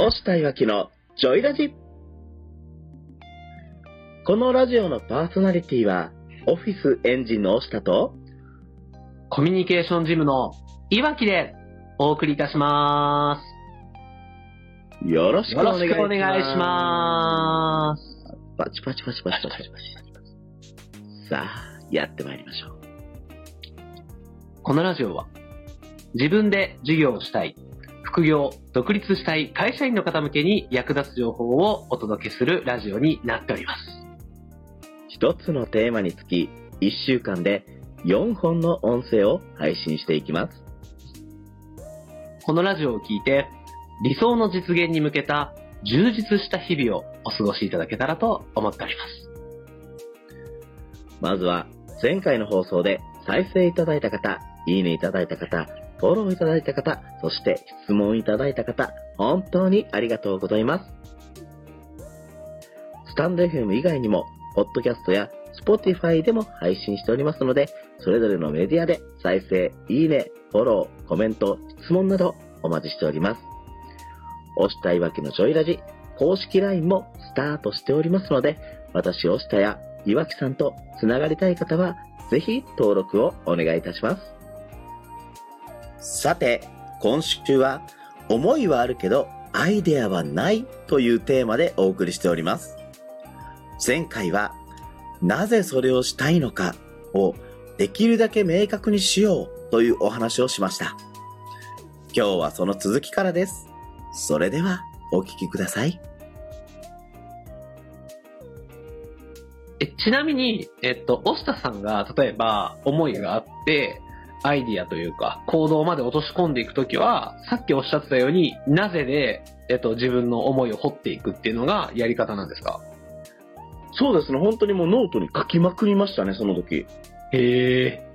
押したいわきのジョイラジ。このラジオのパーソナリティは、オフィスエンジンの押したと、コミュニケーションジムのいわきでお送りいたしまよろしす。くお願いします。よろしくお願いします。パチパチパチパチパチパチパチ。さあ、やってまいりましょう。このラジオは、自分で授業をしたい、副業、独立したい会社員の方向けに役立つ情報をお届けするラジオになっております。一つのテーマにつき、一週間で4本の音声を配信していきます。このラジオを聞いて、理想の実現に向けた充実した日々をお過ごしいただけたらと思っております。まずは、前回の放送で再生いただいた方、いいねいただいた方、フォローいただいた方、そして質問いただいた方、本当にありがとうございます。スタンド FM 以外にも、ポッドキャストや Spotify でも配信しておりますので、それぞれのメディアで再生、いいね、フォロー、コメント、質問などお待ちしております。押したいわけのジョイラジ、公式 LINE もスタートしておりますので、私、押したや岩木さんとつながりたい方は、ぜひ登録をお願いいたします。さて、今週は、思いはあるけど、アイデアはないというテーマでお送りしております。前回は、なぜそれをしたいのかをできるだけ明確にしようというお話をしました。今日はその続きからです。それでは、お聞きください。えちなみに、えっと、押田さんが、例えば、思いがあって、アイディアというか、行動まで落とし込んでいくときは、さっきおっしゃってたように、なぜで、えっと、自分の思いを掘っていくっていうのがやり方なんですか？そうですね、本当にもうノートに書きまくりましたね、その時。へえ。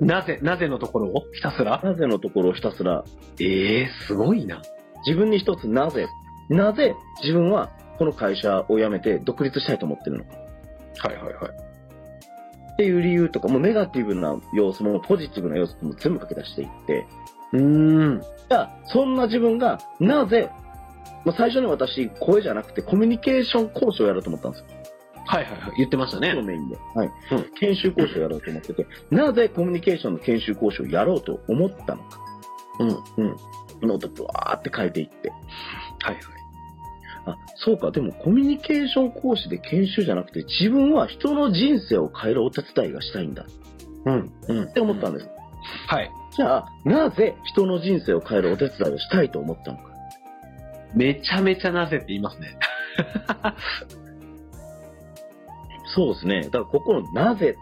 なぜ、なぜのところを？ひたすら？なぜのところをひたすら、ええすごいな。自分に一つなぜ、なぜ自分はこの会社を辞めて独立したいと思ってるのかはいはいはい。っていう理由とか、もうネガティブな要素もポジティブな要素も全部書き出していって、うーん。じゃあ、そんな自分がなぜ、まあ、最初に私、声じゃなくてコミュニケーション講師をやろうと思ったんですよ。はいはいはい。言ってましたねその。メインで。はい。うん研修講師をやろうと思ってて、なぜコミュニケーションの研修講師をやろうと思ったのか。うん。うん。ノートブワーって書いていって。はいはい。あ、そうか、でもコミュニケーション講師で研修じゃなくて、自分は人の人生を変えるお手伝いがしたいんだうん。うん。って思ったんです。はい。じゃあ、なぜ人の人生を変えるお手伝いをしたいと思ったのか。めちゃめちゃなぜって言いますね。そうですね。だからここのなぜ、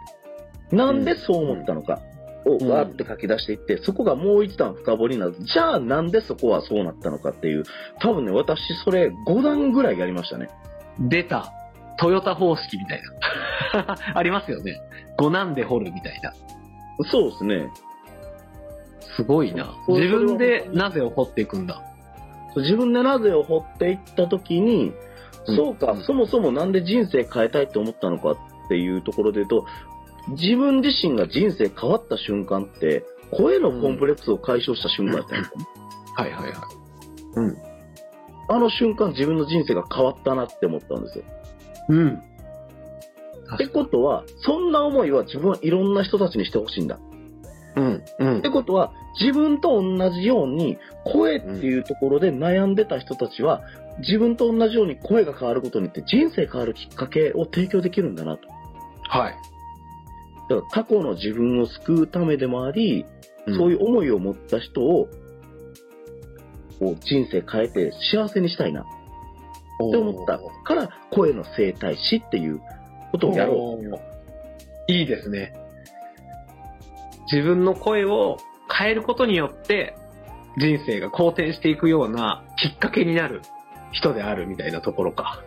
なんでそう思ったのかをうんわーって書き出していって、そこがもう一段深掘りになる。じゃあなんでそこはそうなったのかっていう、多分ね、私それ5段ぐらいやりましたね。出た。トヨタ方式みたいな。ありますよね。5なんで掘るみたいな。そうですね。すごいな。自分でなぜを掘っていくんだ？自分でなぜを掘っていった時に、うんそうか、うんそもそもなんで人生変えたいと思ったのかっていうところで言うと、自分自身が人生変わった瞬間って、声のコンプレックスを解消した瞬間だったんですよね。はいはいはい。うん。あの瞬間自分の人生が変わったなって思ったんですよ。うん。ってことは、そんな思いは自分はいろんな人たちにしてほしいんだ。うん。うんって。ことは、自分と同じように、声っていうところで悩んでた人たちは、自分と同じように声が変わることによって人生変わるきっかけを提供できるんだなと。はい。だから過去の自分を救うためでもあり、そういう思いを持った人を、こう人生変えて幸せにしたいなって思ったから、声の生態師っていうことをやろう。う。いいですね。自分の声を変えることによって、人生が好転していくようなきっかけになる人であるみたいなところか。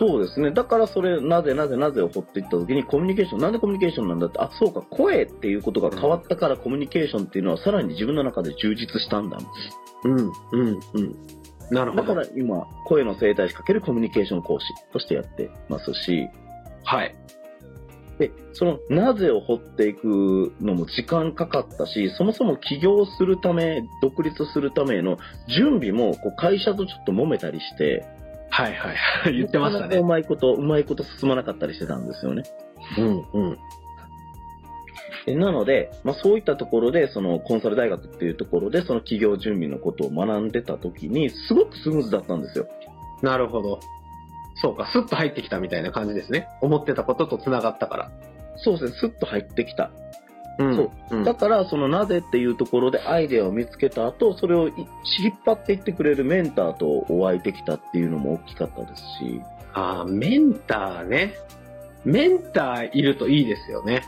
そうですね。だからそれ、なぜなぜなぜを掘っていった時にコミュニケーション、なんでコミュニケーションなんだって、あ、そうか、声っていうことが変わったからコミュニケーションっていうのはさらに自分の中で充実したんだ。うん、うん、うん。なるほど。だから今、声の生態師かけるコミュニケーション講師としてやってますし、はい。で、そのなぜを掘っていくのも時間かかったし、そもそも起業するため、独立するための準備もこう会社とちょっと揉めたりして、はいはいはい。言ってましたねう。まいこと、うまいこと進まなかったりしてたんですよね。うんうん。でなので、まあ、そういったところで、そのコンサル大学っていうところで、その企業準備のことを学んでた時に、すごくスムーズだったんですよ。なるほど。そうか、スッと入ってきたみたいな感じですね。思ってたことと繋がったから。そうですね、スッと入ってきた。うんそううんだから、そのなぜっていうところでアイデアを見つけた後、それをい引っ張っていってくれるメンターとお会いできたっていうのも大きかったですし、ああ、メンターね。メンターいるといいですよね。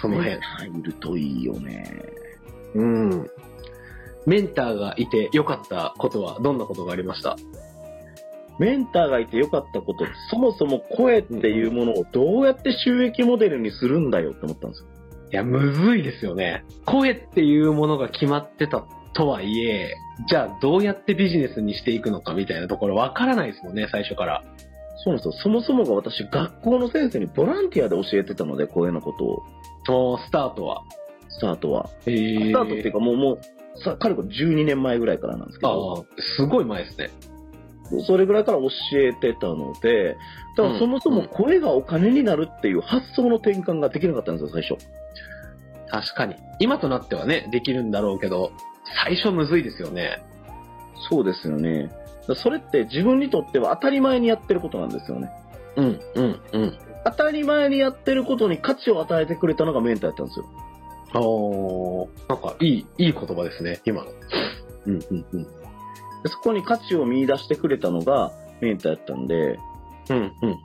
その辺メン。ターいるといいよね。うん。メンターがいて良かったことはどんなことがありました？メンターがいて良かったこと、そもそも声っていうものをどうやって収益モデルにするんだよって思ったんですよ。いや、むずいですよね。声っていうものが決まってたとはいえ、じゃあどうやってビジネスにしていくのかみたいなところわからないですもんね、最初から。そうなんですよ。そもそもが私、学校の先生にボランティアで教えてたので、声のことを、スタートは。スタートは。えースタートっていうか、もう、もう、さ、かれこれ12年前ぐらいからなんですけあど、あ、すごい前ですね。それぐらいから教えてたので、だからそもそも声がお金になるっていう発想の転換ができなかったんですよ、最初。確かに。今となってはね、できるんだろうけど、最初むずいですよね。そうですよね。それって自分にとっては当たり前にやってることなんですよね。うん、うん、うん。当たり前にやってることに価値を与えてくれたのがメンターやったんですよ。おーなんかいい、いい言葉ですね、今の。うん、うん、うん。でそこに価値を見出してくれたのがメンターやったんで、うん、うん、うん。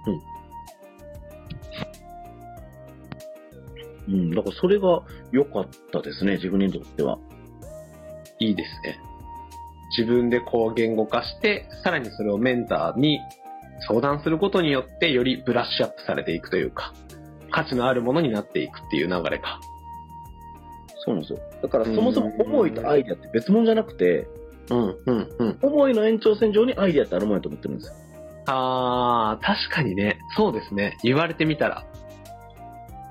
うん、だからそれが良かったですね、自分にとっては。いいですね。自分でこう言語化して、さらにそれをメンターに相談することによって、よりブラッシュアップされていくというか、価値のあるものになっていくっていう流れか。そうなんですよ。だからそもそも思いとアイデアって別物じゃなくて、うん、うん、うん。思いの延長線上にアイデアってあるもんやと思ってるんですよ。あー、確かにね。そうですね。言われてみたら。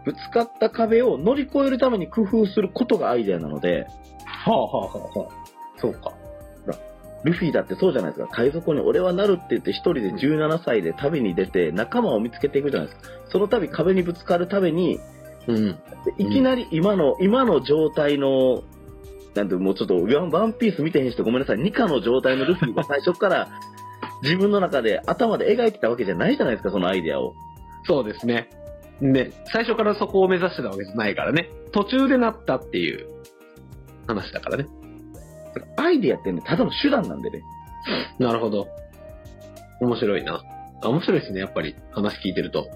ぶつかった壁を乗り越えるために工夫することがアイデアなので、はあ、はあ、はあ、はあ。そうか。ルフィだってそうじゃないですか。海賊に俺はなるって言って一人で17歳で旅に出て仲間を見つけていくじゃないですか。その度壁にぶつかるために、うん。でいきなり今の、今の状態の、なんてもうちょっとワンワンピース見てへん人ごめんなさい。ニカの状態のルフィが最初から 自分の中で頭で描いてたわけじゃないじゃないですか、そのアイデアを。そうですね。ね、最初からそこを目指してたわけじゃないからね。途中でなったっていう話だからね。アイデアってね、ただの手段なんでね。なるほど。面白いな。あ面白いですね、やっぱり話聞いてると。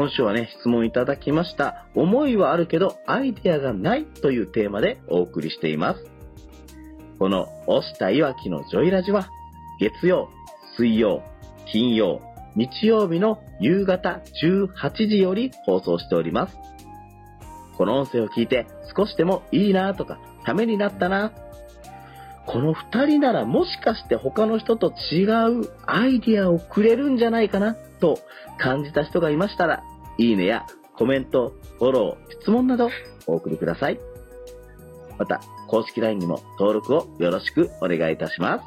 今週はね、質問いただきました。思いはあるけど、アイデアがないというテーマでお送りしています。この、押したいわきのジョイラジは、月曜、水曜、金曜、日曜日の夕方18時より放送しております。この音声を聞いて少しでもいいなとか、ためになったな。この二人ならもしかして他の人と違うアイデアをくれるんじゃないかなと感じた人がいましたら、いいねやコメント、フォロー、質問などお送りください。また、公式 LINE にも登録をよろしくお願いいたします。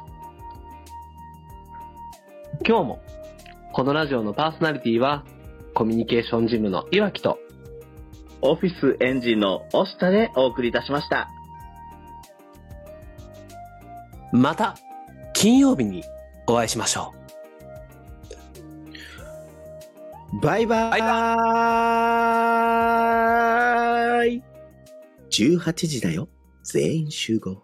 今日も、このラジオのパーソナリティは、コミュニケーションジムの岩木と、オフィスエンジンの押下でお送りいたしました。また金曜日にお会いしましょうバイババイイ18時だよ。全員集合。